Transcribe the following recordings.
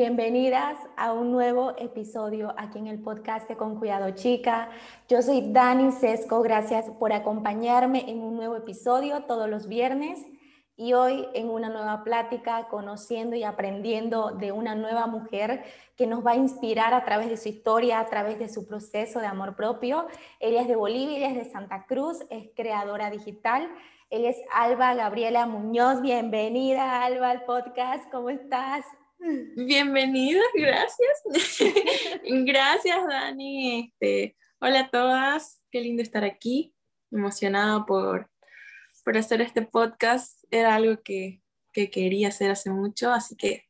Bienvenidas a un nuevo episodio aquí en el podcast de Con Cuidado Chica. Yo soy Dani Sesco, gracias por acompañarme en un nuevo episodio todos los viernes y hoy en una nueva plática conociendo y aprendiendo de una nueva mujer que nos va a inspirar a través de su historia, a través de su proceso de amor propio. Ella es de Bolivia, ella es de Santa Cruz, es creadora digital. Ella es Alba Gabriela Muñoz. Bienvenida, Alba, al podcast. ¿Cómo estás? Bienvenida, gracias. gracias, Dani. Este, hola a todas, qué lindo estar aquí. Emocionada por, por hacer este podcast. Era algo que, que quería hacer hace mucho, así que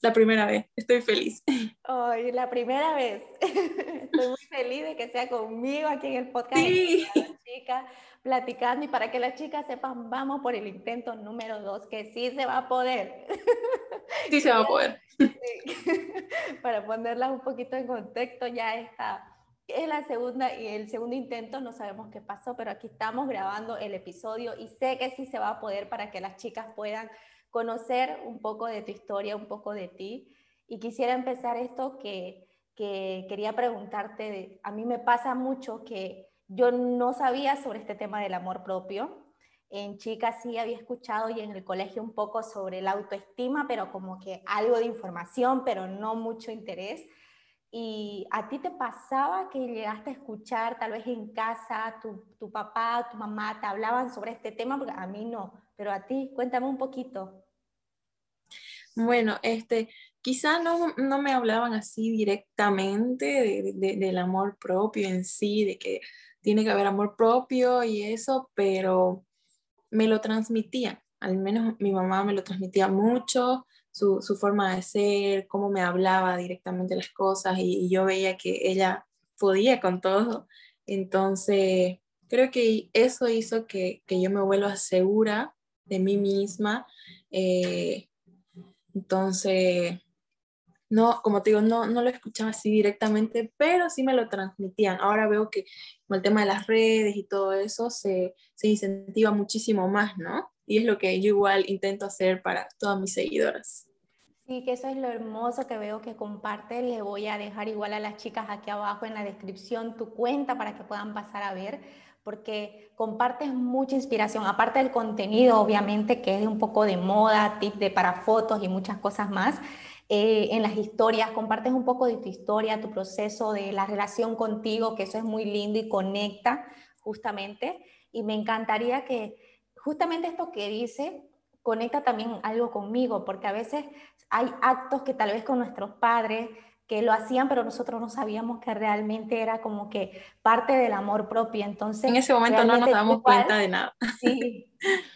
la primera vez, estoy feliz. Hoy, la primera vez. Estoy muy feliz de que sea conmigo aquí en el podcast. Sí. Chica, platicando y para que las chicas sepan, vamos por el intento número dos, que sí se va a poder. Sí se va a poder. Para ponerlas un poquito en contexto, ya está. Es la segunda y el segundo intento, no sabemos qué pasó, pero aquí estamos grabando el episodio y sé que sí se va a poder para que las chicas puedan conocer un poco de tu historia, un poco de ti. Y quisiera empezar esto que, que quería preguntarte, a mí me pasa mucho que yo no sabía sobre este tema del amor propio, en chicas sí había escuchado y en el colegio un poco sobre la autoestima, pero como que algo de información, pero no mucho interés. ¿Y a ti te pasaba que llegaste a escuchar, tal vez en casa, tu, tu papá, tu mamá te hablaban sobre este tema? Porque a mí no, pero a ti, cuéntame un poquito. Bueno, este, quizá no, no me hablaban así directamente de, de, del amor propio en sí, de que tiene que haber amor propio y eso, pero me lo transmitía, al menos mi mamá me lo transmitía mucho, su, su forma de ser, cómo me hablaba directamente las cosas y, yo veía que ella podía con todo. Entonces, creo que eso hizo que, que yo me vuelva segura de mí misma. Eh, entonces, no, como te digo, no, no lo escuchaba así directamente, pero sí me lo transmitían. Ahora veo que con el tema de las redes y todo eso se, se incentiva muchísimo más, ¿no? Y es lo que yo igual intento hacer para todas mis seguidoras. Sí, que eso es lo hermoso que veo que comparte. Le voy a dejar igual a las chicas aquí abajo en la descripción tu cuenta para que puedan pasar a ver, porque compartes mucha inspiración, aparte del contenido, obviamente, que es un poco de moda, tip de para fotos y muchas cosas más eh, en las historias, compartes un poco de tu historia, tu proceso de la relación contigo, que eso es muy lindo y conecta justamente. Y me encantaría que justamente esto que dice conecta también algo conmigo, porque a veces hay actos que tal vez con nuestros padres que lo hacían, pero nosotros no sabíamos que realmente era como que parte del amor propio. Entonces, en ese momento no nos damos cuenta de nada. Sí,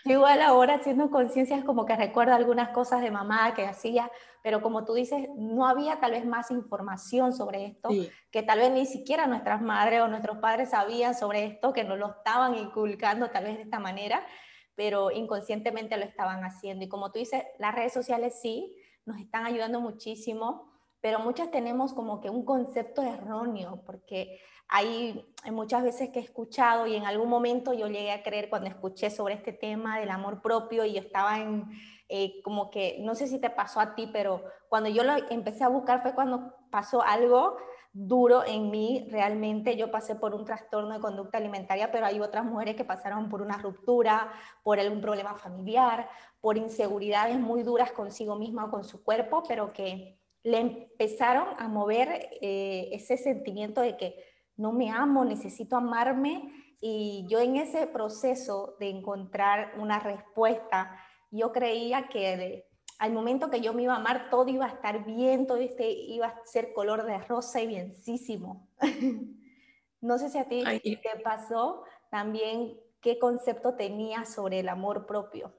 igual ahora haciendo conciencia es como que recuerdo algunas cosas de mamá que hacía, pero como tú dices, no había tal vez más información sobre esto, sí. que tal vez ni siquiera nuestras madres o nuestros padres sabían sobre esto, que nos lo estaban inculcando tal vez de esta manera, pero inconscientemente lo estaban haciendo. Y como tú dices, las redes sociales sí nos están ayudando muchísimo pero muchas tenemos como que un concepto erróneo, porque hay, muchas veces que he escuchado y en algún momento yo llegué a creer cuando escuché sobre este tema del amor propio y yo estaba en, eh, como que, no sé si te pasó a ti, pero cuando yo lo empecé a buscar fue cuando pasó algo duro en mí, realmente. Yo pasé por un trastorno de conducta alimentaria, pero hay otras mujeres que pasaron por una ruptura, por algún problema familiar, por inseguridades muy duras consigo misma o con su cuerpo, pero que le empezaron a mover eh, ese sentimiento de que no me amo, necesito amarme. Y yo en ese proceso de encontrar una respuesta, yo creía que de, al momento que yo me iba a amar, todo iba a estar bien, todo este iba a ser color de rosa y bienísimo. no sé si a ti Ay. te pasó también qué concepto tenías sobre el amor propio.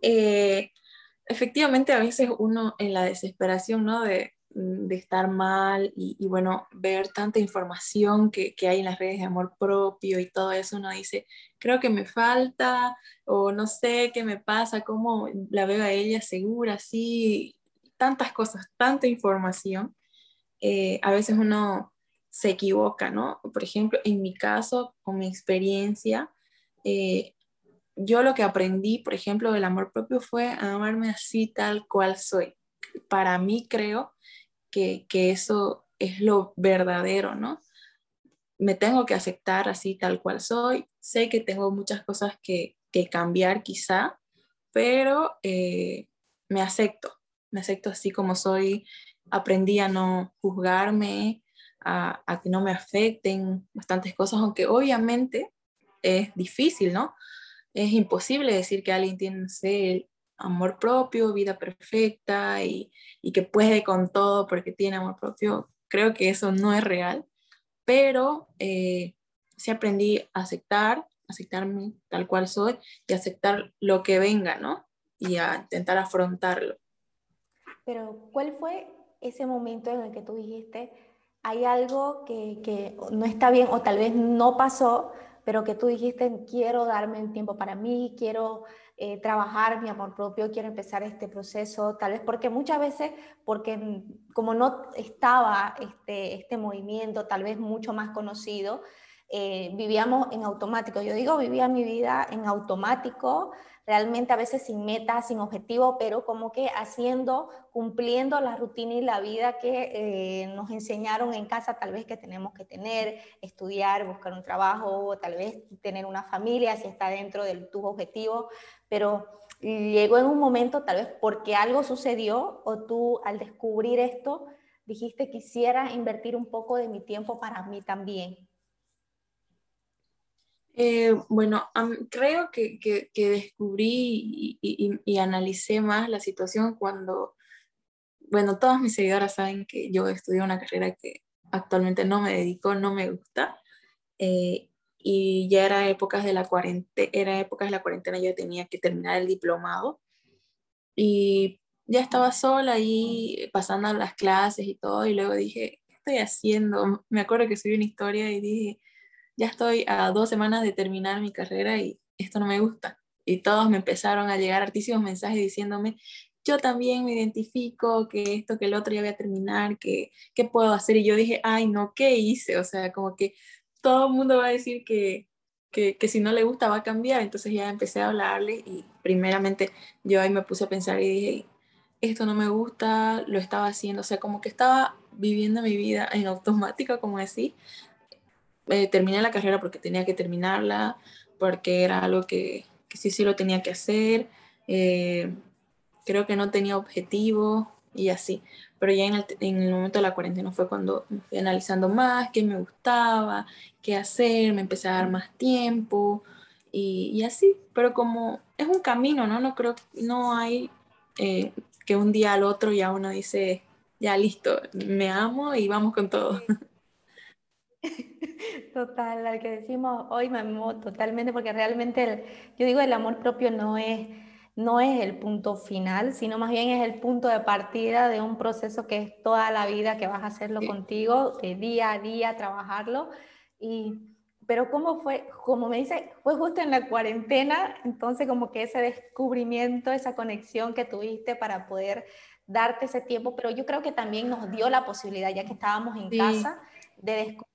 Eh, efectivamente a veces uno en la desesperación, ¿no? De, de estar mal y, y, bueno, ver tanta información que, que, hay en las redes de amor propio y todo eso, uno dice, creo que me falta o no sé qué me pasa, cómo la veo a ella segura, así, tantas cosas, tanta información. Eh, a veces uno se equivoca, ¿no? Por ejemplo, en mi caso, con mi experiencia, eh, yo lo que aprendí, por ejemplo, del amor propio fue amarme así tal cual soy. Para mí creo que, eso es lo verdadero, ¿no? Me tengo que aceptar así tal cual soy. Sé que tengo muchas cosas que, que cambiar quizá, pero eh, me acepto, me acepto así como soy. Aprendí a no juzgarme, a, que no me afecten bastantes cosas, aunque obviamente es difícil, ¿no? es imposible decir que alguien tiene el amor propio, vida perfecta y, que puede con todo porque tiene amor propio. Creo que eso no es real, pero eh, sí aprendí a aceptar, aceptarme tal cual soy y aceptar lo que venga, ¿no? Y a intentar afrontarlo. Pero, ¿cuál fue ese momento en el que tú dijiste, hay algo que, que no está bien o tal vez no pasó, pero que tú dijiste, quiero darme un tiempo para mí, quiero eh, trabajar mi amor propio, quiero empezar este proceso, tal vez porque muchas veces, porque como no estaba este, este movimiento tal vez mucho más conocido, eh, vivíamos en automático. Yo digo, vivía mi vida en automático, realmente a veces sin meta, sin objetivo, pero como que haciendo, cumpliendo la rutina y la vida que eh, nos enseñaron en casa, tal vez que tenemos que tener, estudiar, buscar un trabajo, tal vez tener una familia, si está dentro de tus objetivos, pero llegó en un momento, tal vez porque algo sucedió o tú al descubrir esto, dijiste quisiera invertir un poco de mi tiempo para mí también. Eh, bueno, creo que, que, descubrí y, analicé más la situación cuando, bueno, todas mis seguidoras saben que yo estudié una carrera que actualmente no me dedico, no me gusta, eh, y ya era épocas de la era épocas de la cuarentena, yo tenía que terminar el diplomado, y ya estaba sola ahí pasando las clases y todo, y luego dije, ¿qué estoy haciendo? Me acuerdo que subí una historia y dije, ya estoy a dos semanas de terminar mi carrera y esto no me gusta. Y todos me empezaron a llegar artísimos mensajes diciéndome, yo también me identifico, que esto, que el otro ya voy a terminar, que qué puedo hacer. Y yo dije, ay, no, ¿qué hice? O sea, como que todo el mundo va a decir que, que, si no le gusta va a cambiar. Entonces ya empecé a hablarle y primeramente yo ahí me puse a pensar y dije, esto no me gusta, lo estaba haciendo, o sea, como que estaba viviendo mi vida en automático, como decir, eh, terminé la carrera porque tenía que terminarla, porque era algo que, que sí, sí lo tenía que hacer. Eh, creo que no tenía objetivo y así. Pero ya en el, en el, momento de la cuarentena fue cuando fui analizando más qué me gustaba, qué hacer, me empecé a dar más tiempo y, y así. Pero como es un camino, ¿no? No creo, no hay eh, que un día al otro ya uno dice, ya listo, me amo y vamos con todo. Total, al que decimos hoy me amo totalmente porque realmente el, yo digo el amor propio no es, no es el punto final, sino más bien es el punto de partida de un proceso que es toda la vida que vas a hacerlo contigo, de día a día, trabajarlo. Y, pero ¿cómo fue? Como me dice, fue justo en la cuarentena, entonces como que ese descubrimiento, esa conexión que tuviste para poder darte ese tiempo, pero yo creo que también nos dio la posibilidad, ya que estábamos en casa, de descubrir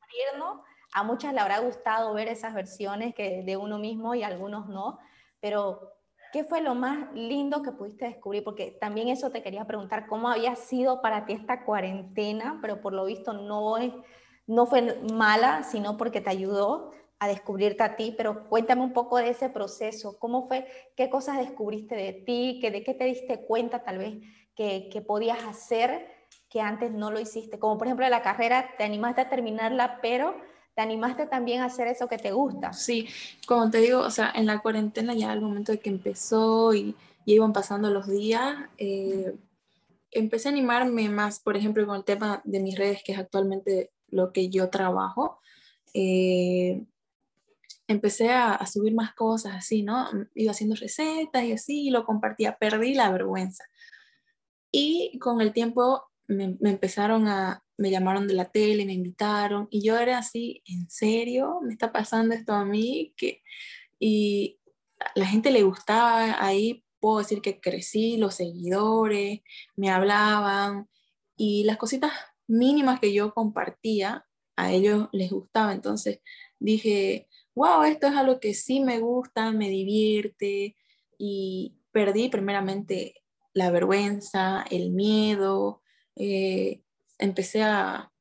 a muchas le habrá gustado ver esas versiones que de uno mismo y a algunos no, pero ¿qué fue lo más lindo que pudiste descubrir? Porque también eso te quería preguntar, ¿cómo había sido para ti esta cuarentena? Pero por lo visto no, es, no fue mala, sino porque te ayudó a descubrirte a ti, pero cuéntame un poco de ese proceso, ¿cómo fue? ¿Qué cosas descubriste de ti? ¿De qué te diste cuenta tal vez que, que podías hacer? Que antes no lo hiciste? Como por ejemplo la carrera, te animaste a terminarla, pero te animaste también a hacer eso que te gusta. Sí, como te digo, o sea, en la cuarentena ya al momento de que empezó y, iban pasando los días, eh, empecé a animarme más, por ejemplo, con el tema de mis redes, que es actualmente lo que yo trabajo. Eh, empecé a, subir más cosas así, ¿no? Iba haciendo recetas y así, y lo compartía, perdí la vergüenza. Y con el tiempo me, empezaron a, me llamaron de la tele, me invitaron, y yo era así, ¿en serio? ¿Me está pasando esto a mí? que Y la gente le gustaba, ahí puedo decir que crecí, los seguidores me hablaban, y las cositas mínimas que yo compartía, a ellos les gustaba. Entonces dije, wow, esto es algo que sí me gusta, me divierte y perdí primeramente la vergüenza, el miedo, eh, empecé a,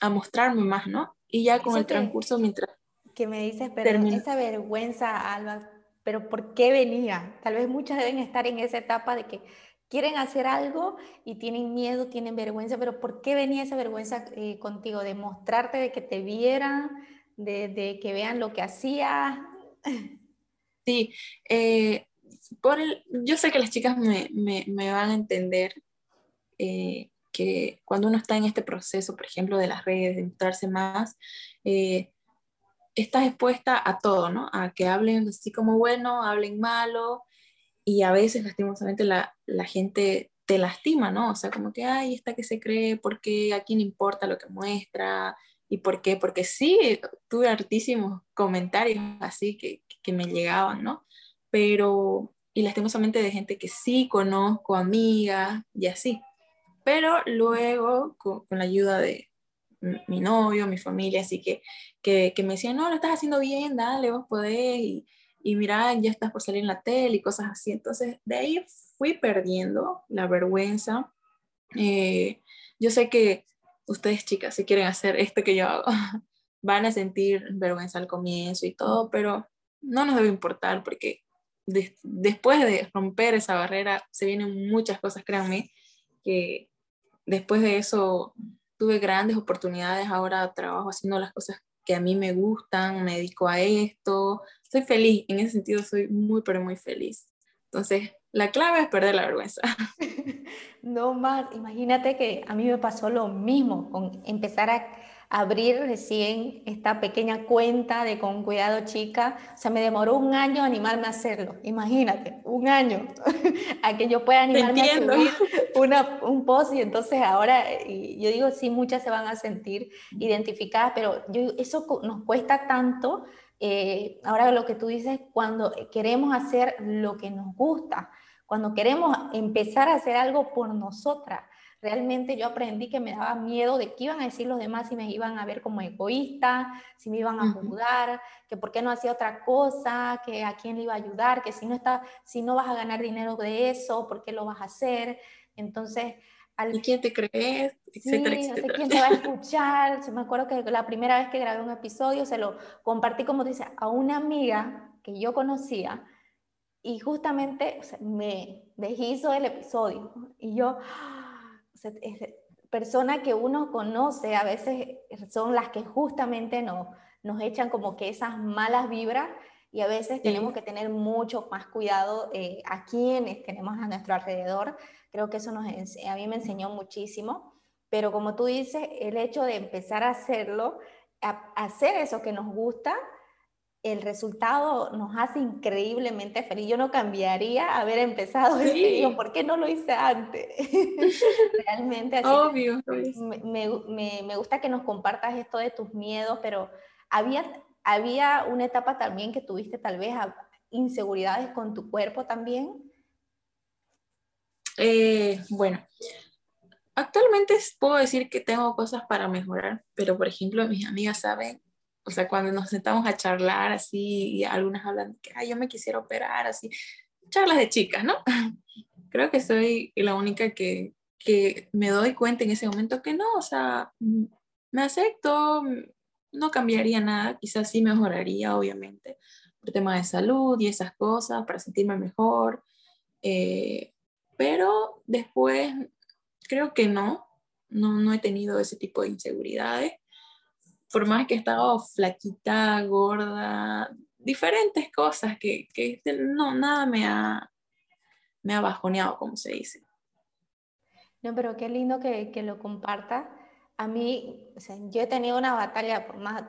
a, mostrarme más, ¿no? Y ya con el transcurso mientras... Que me dices, pero esa vergüenza, Alba, pero ¿por qué venía? Tal vez muchas deben estar en esa etapa de que quieren hacer algo y tienen miedo, tienen vergüenza, pero ¿por qué venía esa vergüenza eh, contigo? De mostrarte, de que te vieran, de, que vean lo que hacía. Sí, eh, por el, yo sé que las chicas me, me, me van a entender eh, que cuando uno está en este proceso, por ejemplo, de las redes, de mostrarse más, eh, estás expuesta a todo, ¿no? A que hablen así como bueno, hablen malo, y a veces lastimosamente la, la gente te lastima, ¿no? O sea, como que, ay, esta que se cree, porque a quién importa lo que muestra, ¿Y por qué? Porque sí, tuve hartísimos comentarios así que, que me llegaban, ¿no? Pero, y lastimosamente de gente que sí conozco, amigas y así. Pero luego, con, la ayuda de mi novio, mi familia, así que, que, que, me decían, no, lo estás haciendo bien, dale, vos podés, y, y mira, ya estás por salir en la tele y cosas así. Entonces, de ahí fui perdiendo la vergüenza. Eh, yo sé que ustedes chicas, si quieren hacer esto que yo hago, van a sentir vergüenza al comienzo y todo, pero no nos debe importar porque después de romper esa barrera se vienen muchas cosas, créanme, que después de eso tuve grandes oportunidades, ahora trabajo haciendo las cosas que a mí me gustan, me dedico a esto, estoy feliz, en ese sentido soy muy, pero muy feliz. Entonces, la clave es perder la vergüenza. No, Mar, imagínate que a mí me pasó lo mismo con empezar a abrir recién esta pequeña cuenta de Con Cuidado Chica. O sea, me demoró un año animarme a hacerlo. Imagínate, un año a que yo pueda animarme a subir una, un post. Y entonces ahora, yo digo, sí, muchas se van a sentir identificadas, pero yo, eso nos cuesta tanto. Eh, ahora lo que tú dices, cuando queremos hacer lo que nos gusta, cuando queremos empezar a hacer algo por nosotras, realmente yo aprendí que me daba miedo de qué iban a decir los demás si me iban a ver como egoísta, si me iban a juzgar, que por qué no hacía otra cosa, que a quién le iba a ayudar, que si no, está, si no vas a ganar dinero de eso, ¿por qué lo vas a hacer? Entonces... Al... ¿Y quién te crees? Sí, no sé quién te va a escuchar. Se me acuerdo que la primera vez que grabé un episodio se lo compartí, como dice, a una amiga que yo conocía, y justamente me deshizo el episodio. Y yo, persona que uno conoce, a veces son las que justamente no, nos echan como que esas malas vibras y a veces tenemos que tener mucho más cuidado eh, a quienes tenemos a nuestro alrededor. Creo que eso nos, a mí me enseñó muchísimo, pero como tú dices, el hecho de empezar a hacerlo, a hacer eso que nos gusta, el resultado nos hace increíblemente feliz. Yo no cambiaría haber empezado sí. digo, ¿por qué no lo hice antes? Realmente, así Obvio. Me, me, me, gusta que nos compartas esto de tus miedos, pero había, había una etapa también que tuviste tal vez inseguridades con tu cuerpo también. Eh, bueno, actualmente puedo decir que tengo cosas para mejorar, pero por ejemplo mis amigas saben o sea, cuando nos sentamos a charlar así, y algunas hablan que, ay, yo me quisiera operar, así, charlas de chicas, ¿no? Creo que soy la única que, que me doy cuenta en ese momento que no, o sea, mm, me acepto, mm, no cambiaría nada, quizás sí mejoraría, obviamente, por tema de salud y esas cosas, para sentirme mejor, eh, pero después creo que no, no, no he tenido ese tipo de inseguridades por más que he estado flaquita, gorda, diferentes cosas que, que no, nada me ha, me ha bajoneado, como se dice. No, pero qué lindo que, que lo comparta. a mí, o sea, yo he tenido una batalla por más,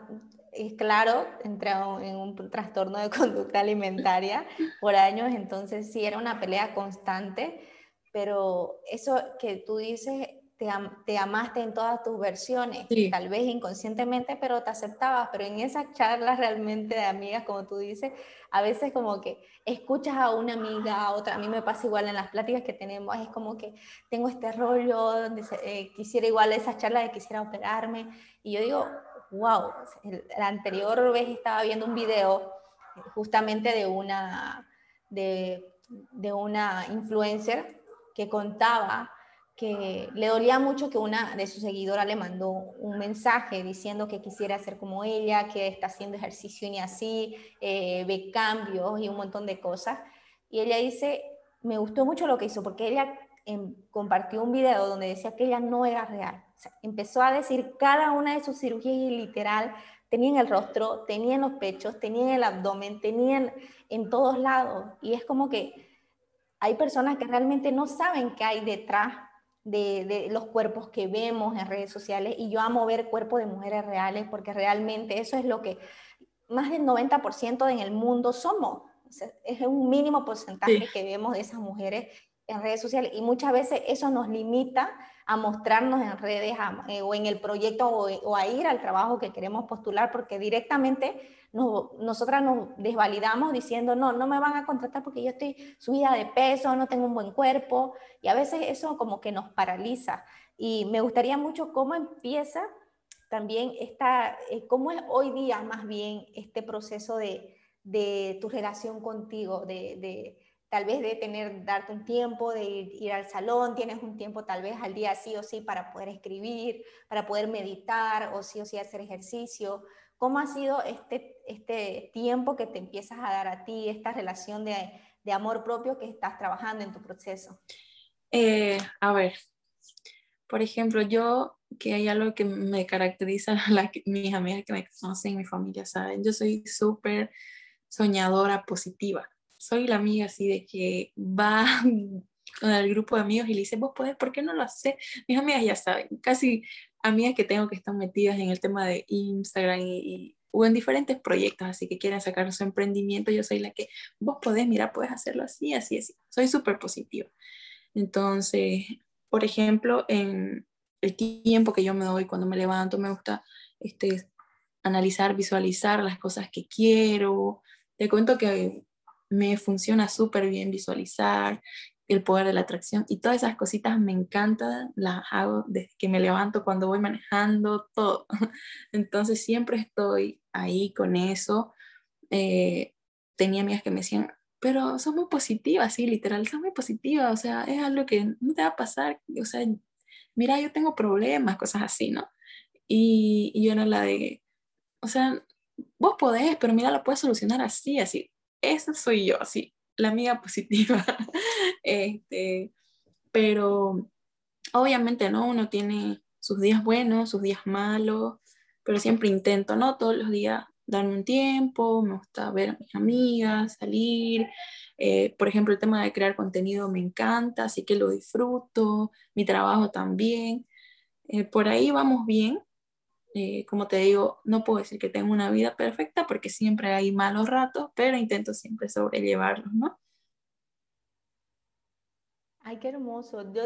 es claro, entré en un trastorno de conducta alimentaria por años, entonces sí era una pelea constante, pero eso que tú dices te, amaste en todas tus versiones, tal vez inconscientemente, pero te aceptabas, pero en esas charlas realmente de amigas, como tú dices, a veces como que escuchas a una amiga, a otra, a mí me pasa igual en las pláticas que tenemos, es como que tengo este rollo, eh, quisiera igual esa charla de quisiera operarme, y yo digo, wow, la anterior vez estaba viendo un video justamente de una, de, de una influencer que contaba que le dolía mucho que una de sus seguidoras le mandó un mensaje diciendo que quisiera ser como ella, que está haciendo ejercicio y así, eh, ve cambios y un montón de cosas. Y ella dice, me gustó mucho lo que hizo porque ella em, compartió un video donde decía que ella no era real. empezó a decir cada una de sus cirugías y literal tenían el rostro, tenían los pechos, tenían el abdomen, tenían en todos lados. Y es como que hay personas que realmente no saben qué hay detrás de, los cuerpos que vemos en redes sociales y yo amo ver cuerpos de mujeres reales porque realmente eso es lo que más del 90% en el mundo somos. es un mínimo porcentaje que vemos de esas mujeres en redes sociales y muchas veces eso nos limita a mostrarnos en redes eh, o en el proyecto o, a ir al trabajo que queremos postular porque directamente nosotras nos desvalidamos diciendo, no, no me van a contratar porque yo estoy subida de peso, no tengo un buen cuerpo y a veces eso como que nos paraliza. Y me gustaría mucho cómo empieza también esta, eh, cómo es hoy día más bien este proceso de, de tu relación contigo, de, de tal vez de tener, darte un tiempo, de ir, al salón, tienes un tiempo tal vez al día sí o sí para poder escribir, para poder meditar o sí o sí hacer ejercicio. ¿Cómo ha sido este, este tiempo que te empiezas a dar a ti, esta relación de, de amor propio que estás trabajando en tu proceso? Eh, a ver, por ejemplo, yo, que hay algo que me caracteriza, a mis amigas que me conocen, mi familia saben, yo soy súper soñadora positiva soy la amiga así de que va con el grupo de amigos y le dice, vos podés, ¿por qué no lo haces? Mis amigas ya saben, casi amigas que tengo que están metidas en el tema de Instagram y, o en diferentes proyectos, así que quieren sacar su emprendimiento, yo soy la que, vos podés, mira, puedes hacerlo así, así, así. Soy súper positiva. Entonces, por ejemplo, en el tiempo que yo me doy cuando me levanto, me gusta este, analizar, visualizar las cosas que quiero. Te cuento que me funciona súper bien visualizar el poder de la atracción y todas esas cositas me encantan, las hago desde que me levanto, cuando voy manejando, todo. Entonces siempre estoy ahí con eso. Eh, tenía amigas que me decían, pero sos muy positiva, sí, literal, sos muy positiva, o sea, es algo que no te va a pasar, o sea, mira, yo tengo problemas, cosas así, ¿no? Y, y yo era la de, o sea, vos podés, pero mira, lo puedes solucionar así, así esa soy yo, así, la amiga positiva. este, pero obviamente, ¿no? Uno tiene sus días buenos, sus días malos, pero siempre intento, ¿no? Todos los días darme un tiempo, me gusta ver a mis amigas, salir. Eh, por ejemplo, el tema de crear contenido me encanta, así que lo disfruto, mi trabajo también. Eh, por ahí vamos bien, eh, como te digo, no puedo decir que tengo una vida perfecta porque siempre hay malos ratos, pero intento siempre sobrellevarlos, ¿no? Ay, qué hermoso. Yo,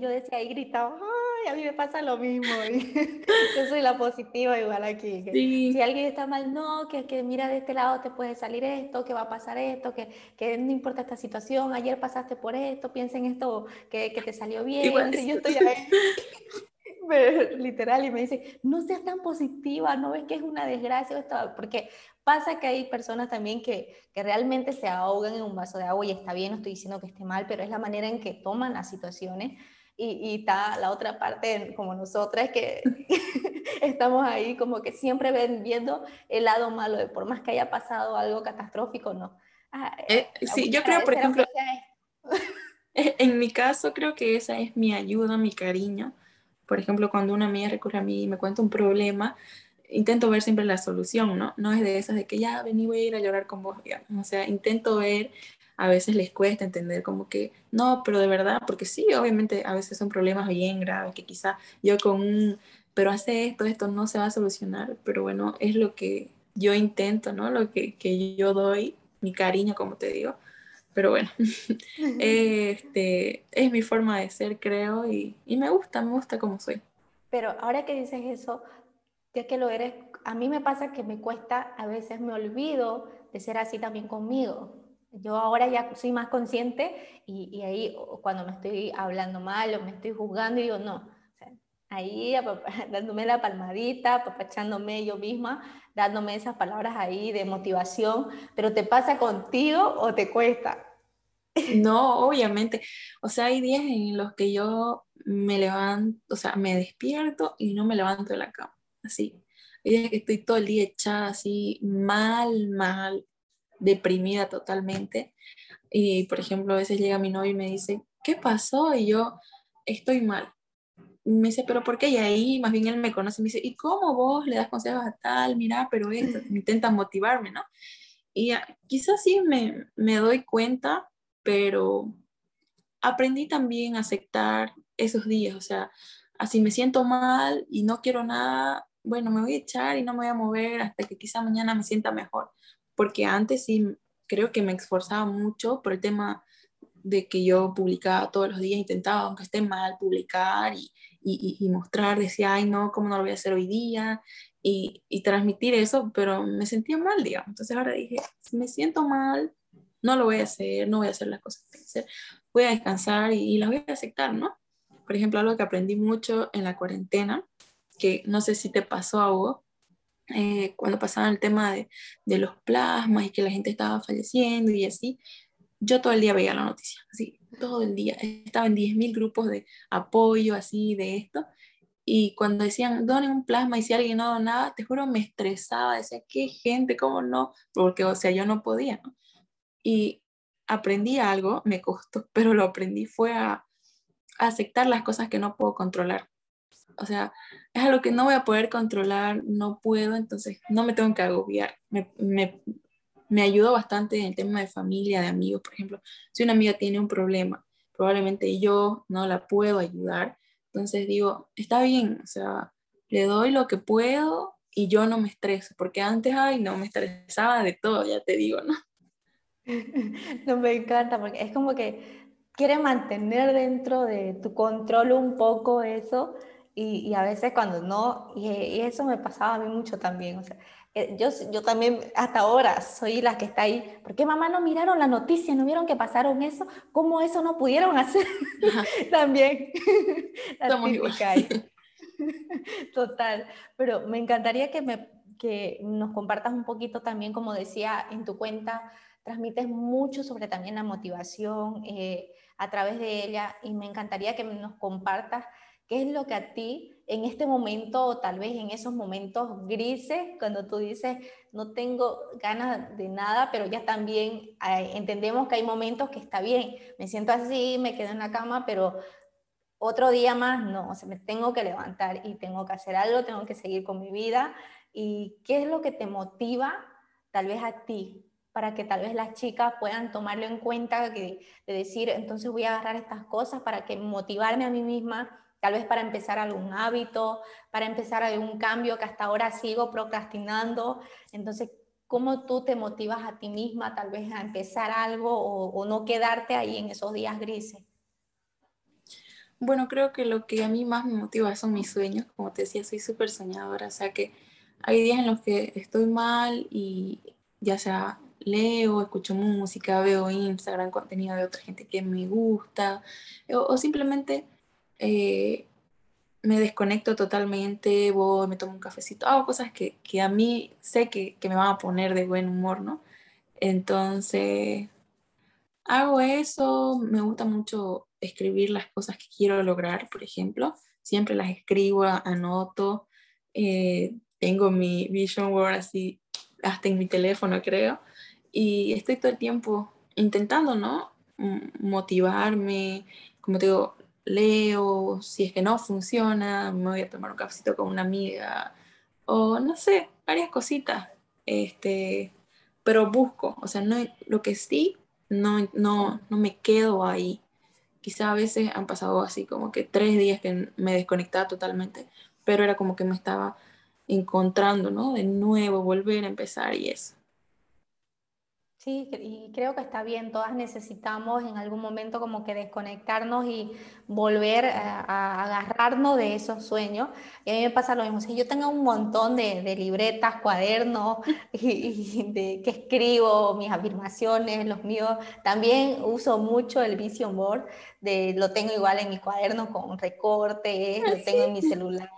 yo, decía ahí, gritaba, ay, a mí me pasa lo mismo. yo soy la positiva igual aquí. Si alguien está mal, no, que, que mira de este lado te puede salir esto, que va a pasar esto, que, que no importa esta situación, ayer pasaste por esto, piensa en esto, que, que te salió bien. Igual, yo estoy ahí. Literal, y me dice, no seas tan positiva, no ves que es una desgracia esto, porque pasa que hay personas también que, que, realmente se ahogan en un vaso de agua y está bien, no estoy diciendo que esté mal, pero es la manera en que toman las situaciones. Y, y está la otra parte, como nosotras, que estamos ahí como que siempre ven, viendo el lado malo de por más que haya pasado algo catastrófico, no. Ah, eh, sí, yo creo, por ejemplo, en mi caso creo que esa es mi ayuda, mi cariño, por ejemplo, cuando una amiga recurre a mí y me cuenta un problema, intento ver siempre la solución, ¿no? No es de esas de que ya vení, voy a ir a llorar con vos. O sea, intento ver, a veces les cuesta entender como que, no, pero de verdad, porque sí, obviamente a veces son problemas bien graves, que quizá yo con un pero hace esto, esto no se va a solucionar, pero bueno, es lo que yo intento, ¿no? Lo que, que yo doy, mi cariño, como te digo, pero bueno, este, es mi forma de ser, creo, y, y me gusta, me gusta como soy. Pero ahora que dices eso, ya que lo eres, a mí me pasa que me cuesta, a veces me olvido de ser así también conmigo. Yo ahora ya soy más consciente y, y ahí cuando me estoy hablando mal o me estoy juzgando, digo, no, ahí dándome la palmadita, apapachándome yo misma, dándome esas palabras ahí de motivación, pero ¿te pasa contigo o te cuesta? No, obviamente. O sea, hay días en los que yo me levanto, o sea, me despierto y no me levanto de la cama, así. Hay días que estoy todo el día echada así, mal, mal, deprimida totalmente. Y, por ejemplo, a veces llega mi novio y me dice, ¿qué pasó? Y yo, estoy mal me dice, pero ¿por qué? Y ahí más bien él me conoce y me dice, ¿y cómo vos le das consejos a tal? Mira, pero esto, intenta motivarme, ¿no? Y quizás sí me, me doy cuenta, pero aprendí también a aceptar esos días, o sea, así me siento mal y no quiero nada, bueno, me voy a echar y no me voy a mover hasta que quizá mañana me sienta mejor, porque antes sí creo que me esforzaba mucho por el tema de que yo publicaba todos los días, intentaba, aunque esté mal, publicar y, y, mostrar, decía, ay, no, ¿cómo no lo voy a hacer hoy día? Y, y, transmitir eso, pero me sentía mal, digamos. Entonces ahora dije, si me siento mal, no lo voy a hacer, no voy a hacer las cosas que hacer, voy a descansar y, las voy a aceptar, ¿no? Por ejemplo, algo que aprendí mucho en la cuarentena, que no sé si te pasó a vos, eh, cuando pasaba el tema de, de, los plasmas y que la gente estaba falleciendo y así, yo todo el día veía la noticia, así, todo el día. Estaba en 10.000 grupos de apoyo, así, de esto. Y cuando decían, donen un plasma, y si alguien no donaba, te juro, me estresaba, decía, qué gente, cómo no, porque, o sea, yo no podía. Y aprendí algo, me costó, pero lo aprendí, fue a, aceptar las cosas que no puedo controlar. O sea, es algo que no voy a poder controlar, no puedo, entonces no me tengo que agobiar. Me, me ayudó bastante en el tema de familia, de amigos, por ejemplo. Si una amiga tiene un problema, probablemente yo no la puedo ayudar. Entonces digo, está bien, o sea, le doy lo que puedo y yo no me estreso, porque antes, ay, no, me estresaba de todo, ya te digo, ¿no? No me encanta, porque es como que quiere mantener dentro de tu control un poco eso, y, a veces cuando no, y, y, eso me pasaba a mí mucho también, o sea, yo, yo también hasta ahora soy la que está ahí. ¿Por qué mamá no miraron la noticia? ¿No vieron que pasaron eso? ¿Cómo eso no pudieron hacer? también. Total. Pero me encantaría que, me, que nos compartas un poquito también, como decía en tu cuenta, transmites mucho sobre también la motivación eh, a través de ella y me encantaría que nos compartas qué es lo que a ti en este momento o tal vez en esos momentos grises, cuando tú dices, no tengo ganas de nada, pero ya también entendemos que hay momentos que está bien, me siento así, me quedo en la cama, pero otro día más no, o sea, me tengo que levantar y tengo que hacer algo, tengo que seguir con mi vida. ¿Y qué es lo que te motiva tal vez a ti? para que tal vez las chicas puedan tomarlo en cuenta, de decir, entonces voy a agarrar estas cosas para que motivarme a mí misma tal vez para empezar algún hábito, para empezar algún cambio que hasta ahora sigo procrastinando. Entonces, ¿cómo tú te motivas a ti misma tal vez a empezar algo o, no quedarte ahí en esos días grises? Bueno, creo que lo que a mí más me motiva son mis sueños. Como te decía, soy súper soñadora, o sea que hay días en los que estoy mal y ya sea leo, escucho música, veo Instagram, contenido de otra gente que me gusta, o simplemente eh, me desconecto totalmente, voy, me tomo un cafecito, hago cosas que, que a mí sé que, que, me van a poner de buen humor, ¿no? Entonces, hago eso, me gusta mucho escribir las cosas que quiero lograr, por ejemplo, siempre las escribo, anoto, eh, tengo mi vision board así, hasta en mi teléfono creo, y estoy todo el tiempo intentando, ¿no? Motivarme, como te digo, leo, si es que no funciona, me voy a tomar un cafecito con una amiga, o no sé, varias cositas, este, pero busco, o sea, no, lo que sí, no, no, no me quedo ahí. Quizá a veces han pasado así como que tres días que me desconectaba totalmente, pero era como que me estaba encontrando, ¿no? De nuevo, volver a empezar y eso. Sí, y creo que está bien, todas necesitamos en algún momento como que desconectarnos y volver a, agarrarnos de esos sueños. Y a mí me pasa lo mismo, si yo tengo un montón de, libretas, cuadernos y, de que escribo mis afirmaciones, los míos, también uso mucho el vision board, de, lo tengo igual en mi cuaderno con recortes, lo tengo en mi celular.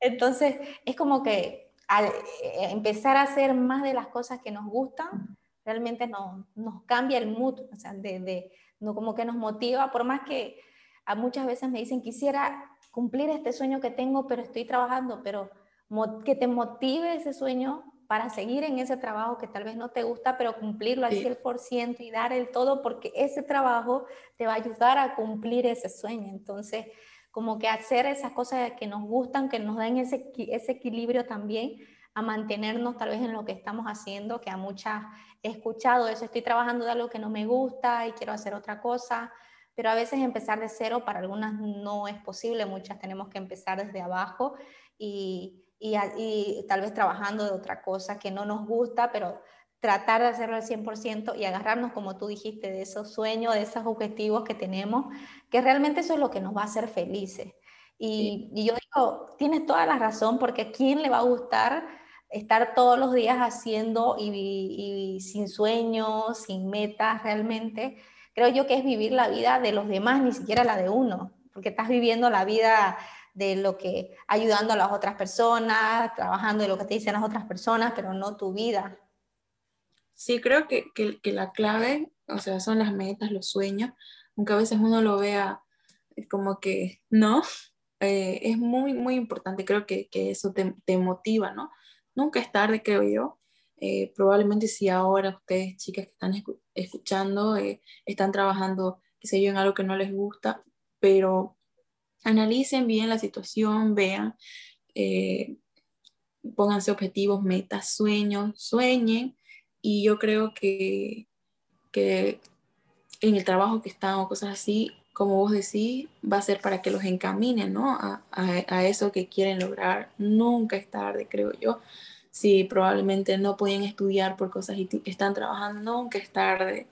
Entonces, es como que al eh, empezar a hacer más de las cosas que nos gustan, realmente nos, nos cambia el mood, o sea, de, de, no, como que nos motiva, por más que a muchas veces me dicen, quisiera cumplir este sueño que tengo, pero estoy trabajando, pero que te motive ese sueño para seguir en ese trabajo que tal vez no te gusta, pero cumplirlo al 100% y dar el todo, porque ese trabajo te va a ayudar a cumplir ese sueño. Entonces, como que hacer esas cosas que nos gustan, que nos den ese, ese equilibrio también, a mantenernos tal vez en lo que estamos haciendo, que a muchas he escuchado eso, estoy trabajando de algo que no me gusta y quiero hacer otra cosa, pero a veces empezar de cero para algunas no es posible, muchas tenemos que empezar desde abajo y, y, tal vez trabajando de otra cosa que no nos gusta, pero tratar de hacerlo al 100% y agarrarnos, como tú dijiste, de esos sueños, de esos objetivos que tenemos, que realmente eso es lo que nos va a hacer felices. Y, y yo digo, tienes toda la razón, porque ¿a quién le va a gustar estar todos los días haciendo y, sin sueños, sin metas realmente, creo yo que es vivir la vida de los demás, ni siquiera la de uno, porque estás viviendo la vida de lo que, ayudando a las otras personas, trabajando de lo que te dicen las otras personas, pero no tu vida. Sí, creo que, que, la clave, o sea, son las metas, los sueños, aunque a veces uno lo vea como que no, eh, es muy, muy importante, creo que, que eso te, te motiva, ¿no? Nunca es tarde, creo yo. Eh, probablemente si ahora ustedes, chicas que están escuchando, eh, están trabajando, que sé yo, en algo que no les gusta, pero analicen bien la situación, vean, eh, pónganse objetivos, metas, sueños, sueñen, y yo creo que, que en el trabajo que están o cosas así, como vos decís, va a ser para que los encaminen, ¿no? A, a, eso que quieren lograr. Nunca es tarde, creo yo. Si probablemente no pueden estudiar por cosas y están trabajando, nunca es tarde.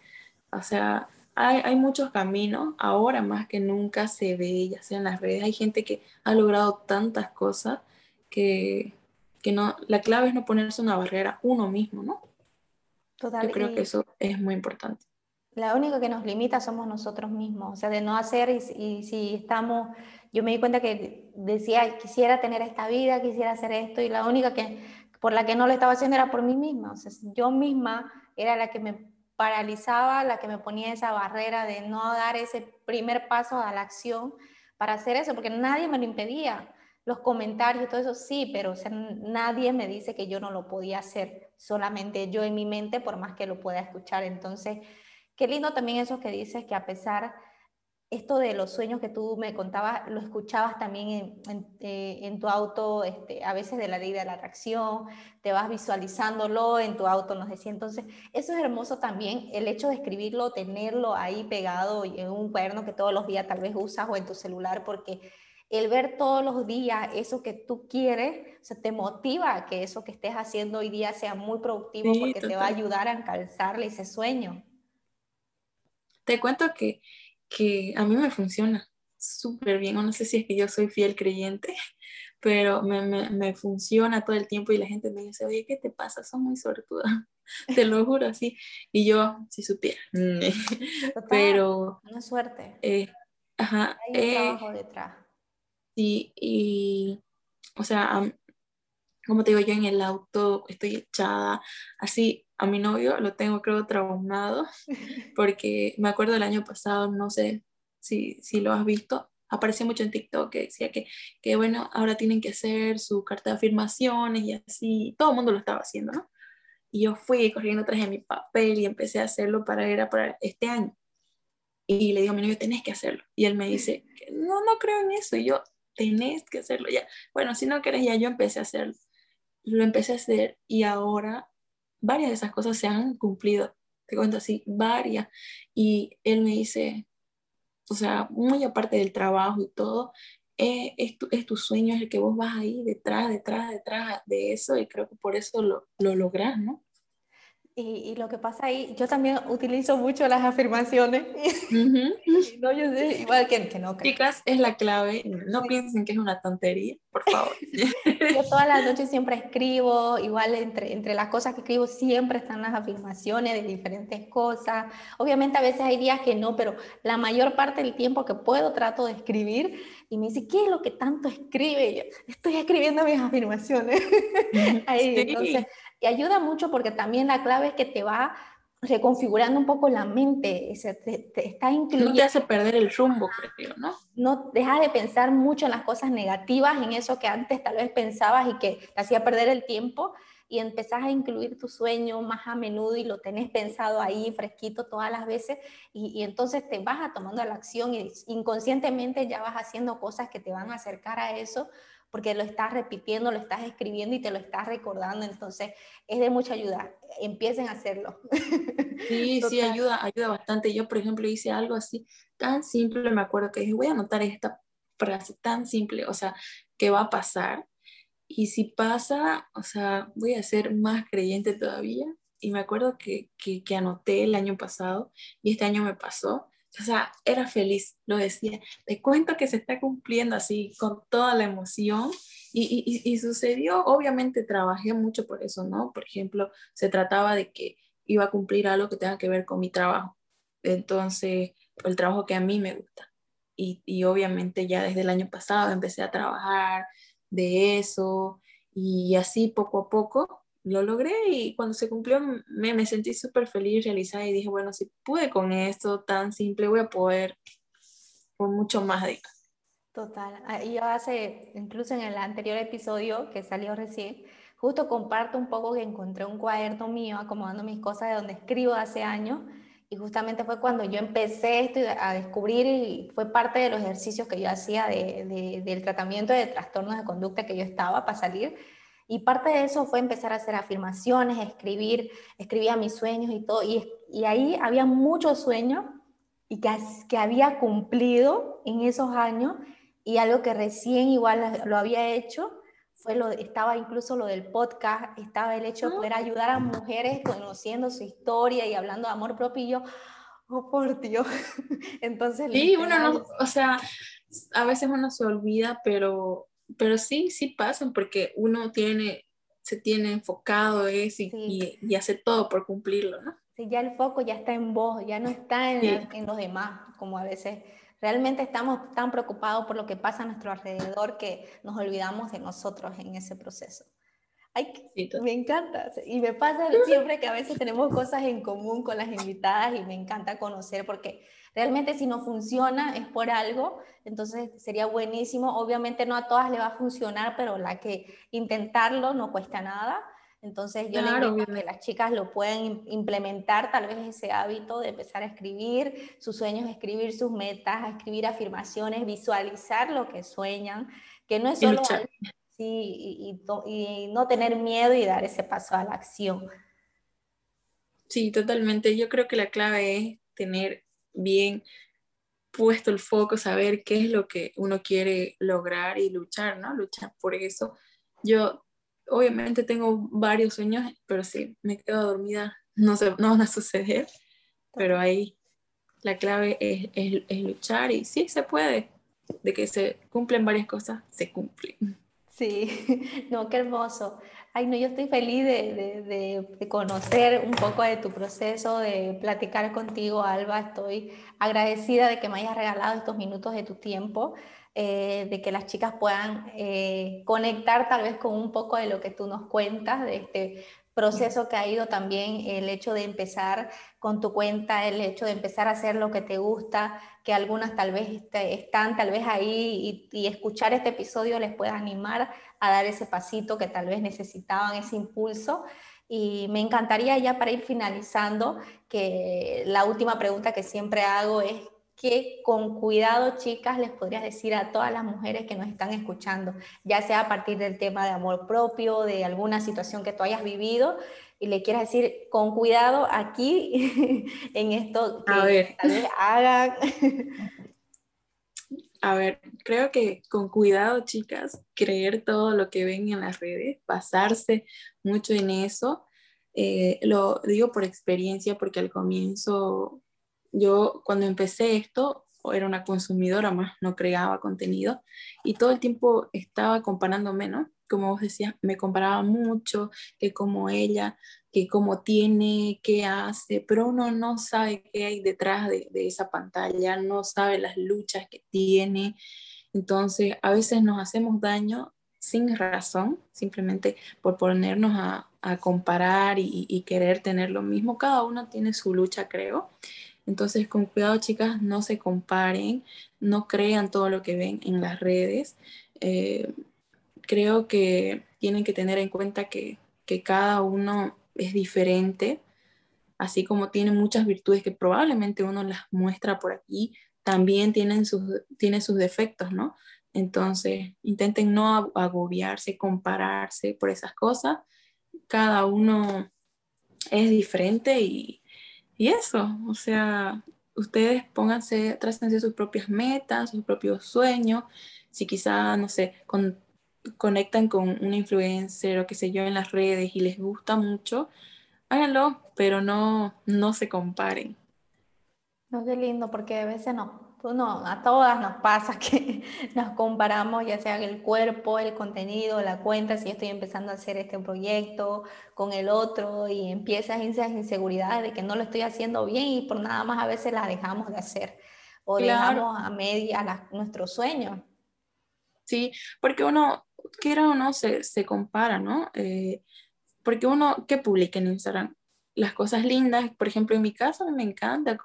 O sea, hay, hay, muchos caminos, ahora más que nunca se ve, ya sea en las redes, hay gente que ha logrado tantas cosas que, que no, la clave es no ponerse una barrera uno mismo, ¿no? Total, Yo creo que eso es muy importante la única que nos limita somos nosotros mismos, o sea, de no hacer y, si estamos, yo me di cuenta que decía, quisiera tener esta vida, quisiera hacer esto, y la única que, por la que no lo estaba haciendo era por mí misma, o sea, yo misma era la que me paralizaba, la que me ponía esa barrera de no dar ese primer paso a la acción para hacer eso, porque nadie me lo impedía. Los comentarios y todo eso sí, pero o sea, nadie me dice que yo no lo podía hacer, solamente yo en mi mente, por más que lo pueda escuchar. Entonces, Qué lindo también eso que dices, que a pesar esto de los sueños que tú me contabas, lo escuchabas también en, eh, tu auto, este, a veces de la ley de la atracción, te vas visualizándolo en tu auto, nos decía. Entonces, eso es hermoso también, el hecho de escribirlo, tenerlo ahí pegado en un cuaderno que todos los días tal vez usas o en tu celular, porque el ver todos los días eso que tú quieres, o te motiva a que eso que estés haciendo hoy día sea muy productivo porque te va a ayudar a alcanzarle ese sueño. Te cuento que, que a mí me funciona súper bien, o no sé si es que yo soy fiel creyente, pero me, me, me, funciona todo el tiempo y la gente me dice, oye, ¿qué te pasa? Son muy sortuda, te lo juro así. Y yo, si supiera, pero... Una suerte. Eh, ajá. Hay un eh, trabajo detrás. Sí, y, o sea, como te digo, yo en el auto estoy echada, así a mi novio lo tengo creo traumado, porque me acuerdo el año pasado, no sé si, si lo has visto, apareció mucho en TikTok que decía que, que, bueno, ahora tienen que hacer su carta de afirmaciones y así, todo el mundo lo estaba haciendo, ¿no? Y yo fui corriendo, traje mi papel y empecé a hacerlo para, era para este año. Y le digo a mi novio, tenés que hacerlo. Y él me dice, no, no creo en eso. Y yo, tenés que hacerlo ya. Bueno, si no querés, ya yo empecé a hacerlo lo empecé a hacer y ahora varias de esas cosas se han cumplido. Te cuento así, varias. Y él me dice, o sea, muy aparte del trabajo y todo, es, es, tu, es, tu, sueño, es el que vos vas ahí detrás, detrás, detrás de eso y creo que por eso lo, lo lográs, ¿no? Y, lo que pasa ahí, yo también utilizo mucho las afirmaciones. no, yo sé, igual que, que no. Chicas, es la clave. No piensen que es una tontería, por favor. yo todas las noches siempre escribo, igual entre, entre las cosas que escribo siempre están las afirmaciones de diferentes cosas. Obviamente a veces hay días que no, pero la mayor parte del tiempo que puedo trato de escribir y me dice, ¿qué es lo que tanto escribe? yo, estoy escribiendo mis afirmaciones. ahí, entonces y ayuda mucho porque también la clave es que te va reconfigurando un poco la mente, se te, está incluyendo. No te hace perder el rumbo, creo, ¿no? No dejas de pensar mucho en las cosas negativas, en eso que antes tal vez pensabas y que te hacía perder el tiempo, y empezás a incluir tu sueño más a menudo y lo tenés pensado ahí fresquito todas las veces, y, y entonces te vas a tomando la acción y inconscientemente ya vas haciendo cosas que te van a acercar a eso, porque lo estás repitiendo, lo estás escribiendo y te lo estás recordando, entonces es de mucha ayuda. Empiecen a hacerlo. Sí, sí, ayuda, ayuda bastante. Yo, por ejemplo, hice algo así tan simple, me acuerdo que dije, voy a anotar esta frase tan simple, o sea, ¿qué va a pasar? Y si pasa, o sea, voy a ser más creyente todavía. Y me acuerdo que, que, que anoté el año pasado y este año me pasó o sea, era feliz, lo decía. Te cuento que se está cumpliendo así con toda la emoción y, y, y, sucedió, obviamente trabajé mucho por eso, ¿no? Por ejemplo, se trataba de que iba a cumplir algo que tenga que ver con mi trabajo. Entonces, el trabajo que a mí me gusta. Y, y obviamente ya desde el año pasado empecé a trabajar de eso y así poco a poco lo logré y cuando se cumplió me, me sentí súper feliz, realizada y dije, bueno, si pude con esto tan simple, voy a poder por mucho más de Total. Ah, yo hace, incluso en el anterior episodio que salió recién, justo comparto un poco que encontré un cuaderno mío acomodando mis cosas de donde escribo hace años y justamente fue cuando yo empecé esto a descubrir y fue parte de los ejercicios que yo hacía de, de, del tratamiento de trastornos de conducta que yo estaba para salir y parte de eso fue empezar a hacer afirmaciones, escribir, escribía mis sueños y todo. Y, y ahí había muchos sueños y que, que había cumplido en esos años. Y algo que recién igual lo había hecho fue lo estaba incluso lo del podcast estaba el hecho de poder ayudar a mujeres conociendo su historia y hablando de amor propio. Y yo oh por Dios entonces sí uno no o sea a veces uno se olvida pero pero sí, sí pasan porque uno tiene, se tiene enfocado es y, y, hace todo por cumplirlo, ¿no? Sí, ya el foco ya está en vos, ya no está en, en, los demás, como a veces realmente estamos tan preocupados por lo que pasa a nuestro alrededor que nos olvidamos de nosotros en ese proceso. Ay, me encanta. Y me pasa siempre que a veces tenemos cosas en común con las invitadas y me encanta conocer porque Realmente si no funciona es por algo, entonces sería buenísimo. Obviamente no a todas le va a funcionar, pero la que intentarlo no cuesta nada. Entonces yo claro, le que las chicas lo pueden implementar, tal vez ese hábito de empezar a escribir sus sueños, escribir sus metas, a escribir afirmaciones, visualizar lo que sueñan, que no es solo... Sí, y, y no tener miedo y dar ese paso a la acción. Sí, totalmente. Yo creo que la clave es tener bien puesto el foco, saber qué es lo que uno quiere lograr y luchar, ¿no? Luchar por eso. Yo obviamente tengo varios sueños, pero si me quedo dormida, no, se, no van a suceder, pero ahí la clave es, es, es luchar y sí se puede, de que se cumplen varias cosas, se cumplen. Sí, no, qué hermoso. Ay, no, yo estoy feliz de, de, conocer un poco de tu proceso, de platicar contigo, Alba. Estoy agradecida de que me hayas regalado estos minutos de tu tiempo, eh, de que las chicas puedan eh, conectar tal vez con un poco de lo que tú nos cuentas, de este proceso que ha ido también el hecho de empezar con tu cuenta, el hecho de empezar a hacer lo que te gusta, que algunas tal vez este, están tal vez ahí y, y, escuchar este episodio les pueda animar a dar ese pasito que tal vez necesitaban, ese impulso. Y me encantaría ya para ir finalizando, que la última pregunta que siempre hago es, ¿qué con cuidado, chicas, les podrías decir a todas las mujeres que nos están escuchando, ya sea a partir del tema de amor propio, de alguna situación que tú hayas vivido, y le quieras decir, con cuidado aquí, en esto, que tal vez hagan? a ver, creo que con cuidado, chicas, creer todo lo que ven en las redes, basarse mucho en eso. Eh, lo digo por experiencia porque al comienzo, yo cuando empecé esto, era una consumidora más, no creaba contenido y todo el tiempo estaba comparándome, ¿no? Como vos decías, me comparaba mucho, que como ella, que cómo tiene, qué hace, pero uno no sabe qué hay detrás de, esa pantalla, no sabe las luchas que tiene. Entonces, a veces nos hacemos daño sin razón, simplemente por ponernos a, a comparar y, y, querer tener lo mismo. Cada uno tiene su lucha, creo. Entonces, con cuidado, chicas, no se comparen, no crean todo lo que ven en las redes. Eh, creo que tienen que tener en cuenta que, cada uno es diferente, así como tiene muchas virtudes que probablemente uno las muestra por aquí, también tienen sus, tiene sus defectos, ¿no? Entonces, intenten no agobiarse, compararse por esas cosas. Cada uno es diferente y, y eso, o sea, ustedes pónganse, trácense sus propias metas, sus propios sueños. Si quizá, no sé, conectan con una influencer o qué sé yo en las redes y les gusta mucho, háganlo, pero no, no se comparen. No, qué lindo, porque a veces no, pues no, a todas nos pasa que nos comparamos, ya sea el cuerpo, el contenido, la cuenta, si estoy empezando a hacer este proyecto con el otro y empiezas esas inseguridades de que no lo estoy haciendo bien y por nada más a veces la dejamos de hacer o dejamos a media nuestros sueños. Sí, porque uno, quiera o no, se, se compara, ¿no? Eh, porque uno, ¿qué publica en Instagram? Las cosas lindas, por ejemplo, en mi caso me encanta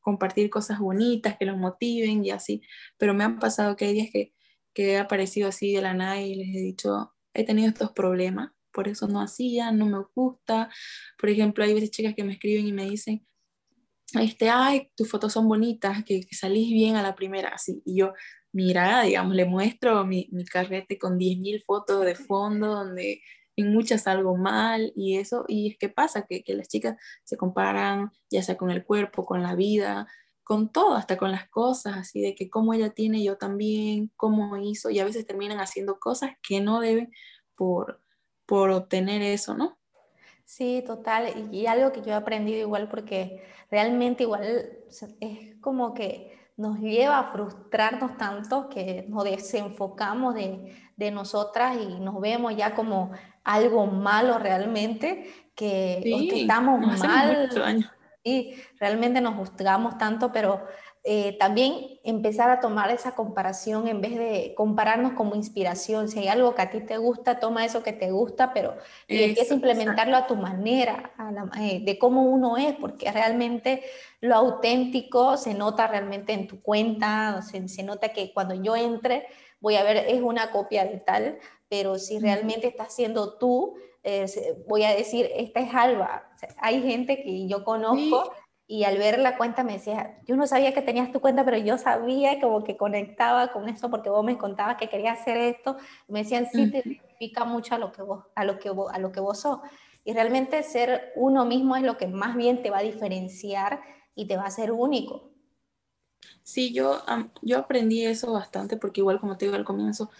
compartir cosas bonitas que los motiven y así, pero me han pasado que hay días que, que he aparecido así de la nada y les he dicho, he tenido estos problemas, por eso no hacía, no me gusta. Por ejemplo, hay veces chicas que me escriben y me dicen, este, ay, tus fotos son bonitas, que, salís bien a la primera, así. Y yo, mira, digamos, le muestro mi, mi carrete con 10.000 fotos de fondo donde en muchas algo mal y eso, y es que pasa que, que las chicas se comparan ya sea con el cuerpo, con la vida, con todo, hasta con las cosas, así de que como ella tiene, yo también, cómo hizo, y a veces terminan haciendo cosas que no deben por, por obtener eso, ¿no? Sí, total, y, algo que yo he aprendido igual porque realmente igual es como que nos lleva a frustrarnos tanto que nos desenfocamos de, de nosotras y nos vemos ya como algo malo realmente, que, estamos mal. y realmente nos juzgamos tanto, pero eh, también empezar a tomar esa comparación en vez de compararnos como inspiración. Si hay algo que a ti te gusta, toma eso que te gusta, pero y empieza a implementarlo a tu manera, eh, de cómo uno es, porque realmente lo auténtico se nota realmente en tu cuenta, se, se nota que cuando yo entre voy a ver, es una copia de tal, pero si realmente estás siendo tú, voy a decir, esta es Alba. hay gente que yo conozco y al ver la cuenta me decía, yo no sabía que tenías tu cuenta, pero yo sabía como que conectaba con eso porque vos me contabas que querías hacer esto. me decían, sí, te identifica mucho a lo que vos, a lo que a lo que vos sos. Y realmente ser uno mismo es lo que más bien te va a diferenciar y te va a hacer único. Sí, yo, yo aprendí eso bastante porque igual como te digo al comienzo,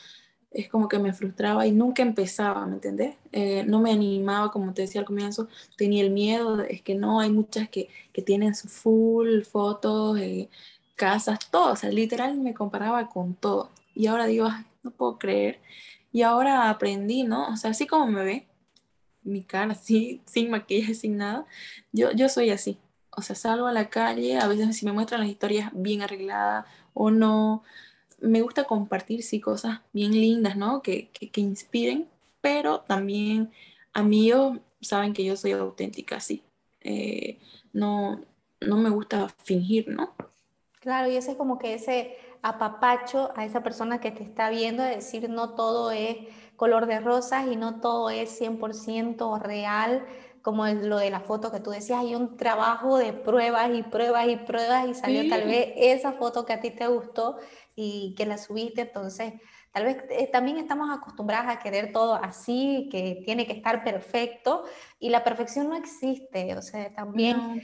es como que me frustraba y nunca empezaba, ¿me entendés? Eh, no me animaba, como te decía al comienzo, tenía el miedo, es que no, hay muchas que, que tienen su full fotos, eh, casas, todo, o sea, literal me comparaba con todo. Y ahora digo, no puedo creer. Y ahora aprendí, ¿no? O sea, así como me ve, mi cara así, sin maquillaje, sin nada, yo, yo soy así. O sea, salgo a la calle, a veces si me muestran las historias bien arregladas o no, me gusta compartir, sí, cosas bien lindas, ¿no? Que, que, inspiren, pero también amigos saben que yo soy auténtica, sí. Eh, no, no me gusta fingir, ¿no? Claro, y ese es como que ese apapacho a esa persona que te está viendo, de decir no todo es color de rosas y no todo es 100% real, como lo de la foto que tú decías, hay un trabajo de pruebas y pruebas y pruebas y salió tal vez esa foto que a ti te gustó y que la subiste, entonces tal vez eh, también estamos acostumbradas a querer todo así, que tiene que estar perfecto y la perfección no existe, o sea, también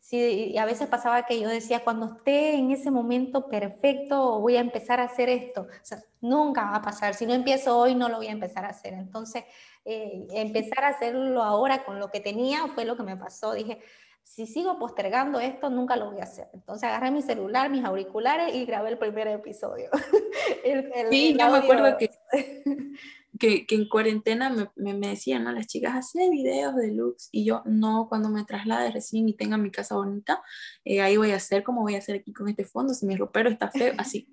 Sí, y a veces pasaba que yo decía, cuando esté en ese momento perfecto, voy a empezar a hacer esto. O sea, nunca va a pasar. Si no empiezo hoy, no lo voy a empezar a hacer. Entonces, eh, empezar a hacerlo ahora con lo que tenía fue lo que me pasó. Dije, si sigo postergando esto, nunca lo voy a hacer. Entonces agarré mi celular, mis auriculares y grabé el primer episodio. sí, yo me acuerdo que, que, que en cuarentena me, me, decían, ¿no? Las chicas, hacen videos de looks y yo, no, cuando me traslade recién y tenga mi casa bonita, eh, ahí voy a hacer como voy a hacer aquí con este fondo, si mi ropero está feo, así.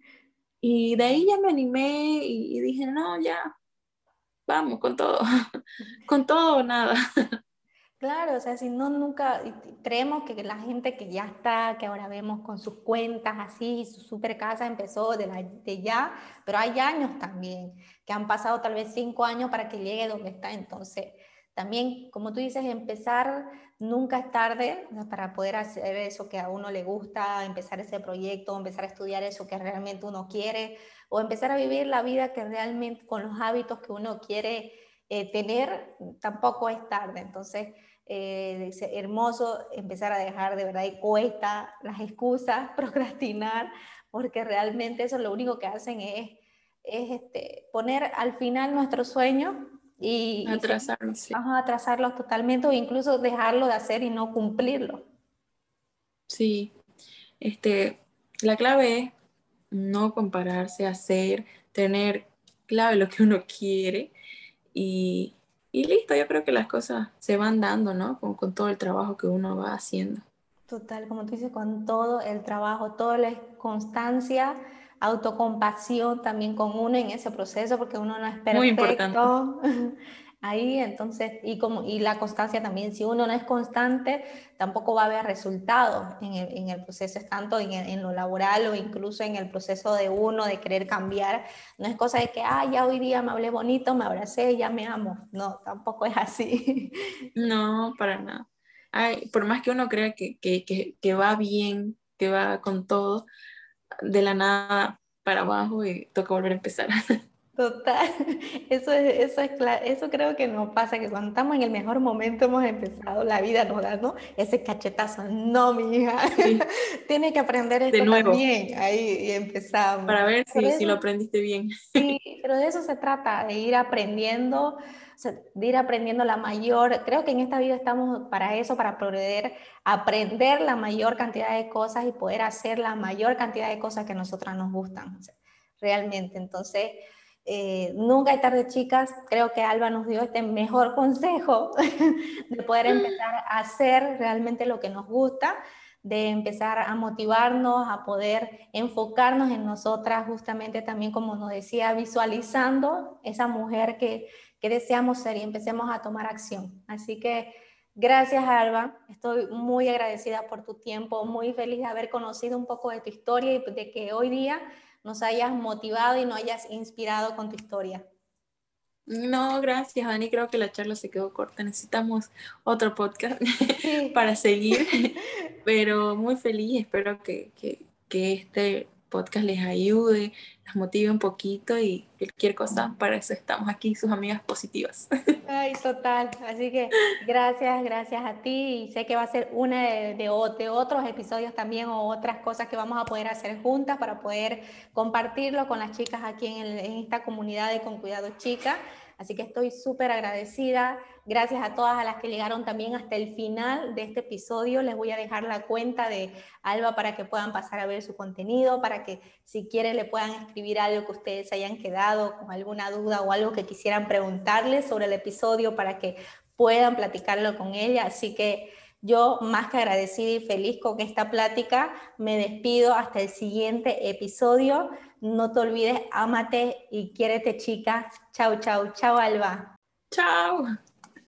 Y de ahí ya me animé y, y dije, no, ya, vamos, con todo, con todo o nada. Claro, o sea, si no, nunca creemos que la gente que ya está, que ahora vemos con sus cuentas así, su super casa empezó de, la, de ya, pero hay años también, que han pasado tal vez cinco años para que llegue donde está. Entonces, también, como tú dices, empezar nunca es tarde para poder hacer eso que a uno le gusta, empezar ese proyecto, empezar a estudiar eso que realmente uno quiere, o empezar a vivir la vida que realmente con los hábitos que uno quiere eh, tener, tampoco es tarde. Entonces, eh, hermoso empezar a dejar de verdad y cuesta las excusas, procrastinar, porque realmente eso lo único que hacen es, es este, poner al final nuestro sueño y atrasarlo, atrasarlo totalmente o incluso dejarlo de hacer y no cumplirlo. Sí, este, la clave es no compararse, hacer, tener clave lo que uno quiere y, y listo, yo creo que las cosas se van dando, ¿no? Con, con, todo el trabajo que uno va haciendo. Total, como tú dices, con todo el trabajo, toda la constancia, autocompasión también con uno en ese proceso, porque uno no es perfecto. Muy importante. ahí, entonces, y, como, y la constancia también, si uno no es constante, tampoco va a haber resultados en el, en el proceso, tanto en, lo laboral o incluso en el proceso de uno de querer cambiar. No es cosa de que, ah, ya hoy día me hablé bonito, me abracé, ya me amo. No, tampoco es así. No, para nada. Ay, por más que uno crea que, que, que va bien, que va con todo, de la nada para abajo y toca volver a empezar. Total, eso, es, eso, es, eso creo que nos pasa, que cuando estamos en el mejor momento hemos empezado, la vida nos da ¿no? ese cachetazo, no mi hija, tiene que aprender esto de nuevo. también, ahí empezamos. Para ver si, si, lo aprendiste bien. Sí, pero de eso se trata, de ir aprendiendo, de ir aprendiendo la mayor, creo que en esta vida estamos para eso, para poder aprender la mayor cantidad de cosas y poder hacer la mayor cantidad de cosas que a nosotras nos gustan, realmente, entonces eh, nunca hay tarde, chicas. Creo que Alba nos dio este mejor consejo de poder empezar a hacer realmente lo que nos gusta, de empezar a motivarnos, a poder enfocarnos en nosotras, justamente también, como nos decía, visualizando esa mujer que, que deseamos ser y empecemos a tomar acción. Así que gracias, Alba. Estoy muy agradecida por tu tiempo, muy feliz de haber conocido un poco de tu historia y de que hoy día nos hayas motivado y nos hayas inspirado con tu historia. No, gracias, Dani. Creo que la charla se quedó corta. Necesitamos otro podcast para seguir. Pero muy feliz. Espero que, que, que este podcast les ayude, las motive un poquito y cualquier cosa, para eso estamos aquí, sus amigas positivas. Ay, total. Así que gracias, gracias a ti y sé que va a ser una de, de, otros episodios también o otras cosas que vamos a poder hacer juntas para poder compartirlo con las chicas aquí en, en esta comunidad de Con Cuidado Chica. Así que estoy súper agradecida. Gracias a todas a las que llegaron también hasta el final de este episodio. Les voy a dejar la cuenta de Alba para que puedan pasar a ver su contenido, para que si quieren le puedan escribir algo que ustedes hayan quedado con alguna duda o algo que quisieran preguntarles sobre el episodio para que puedan platicarlo con ella. Así que yo más que agradecida y feliz con esta plática, me despido hasta el siguiente episodio. No te olvides, ámate y quiérete, chica. Chau, chau, chau, Alba. Chao.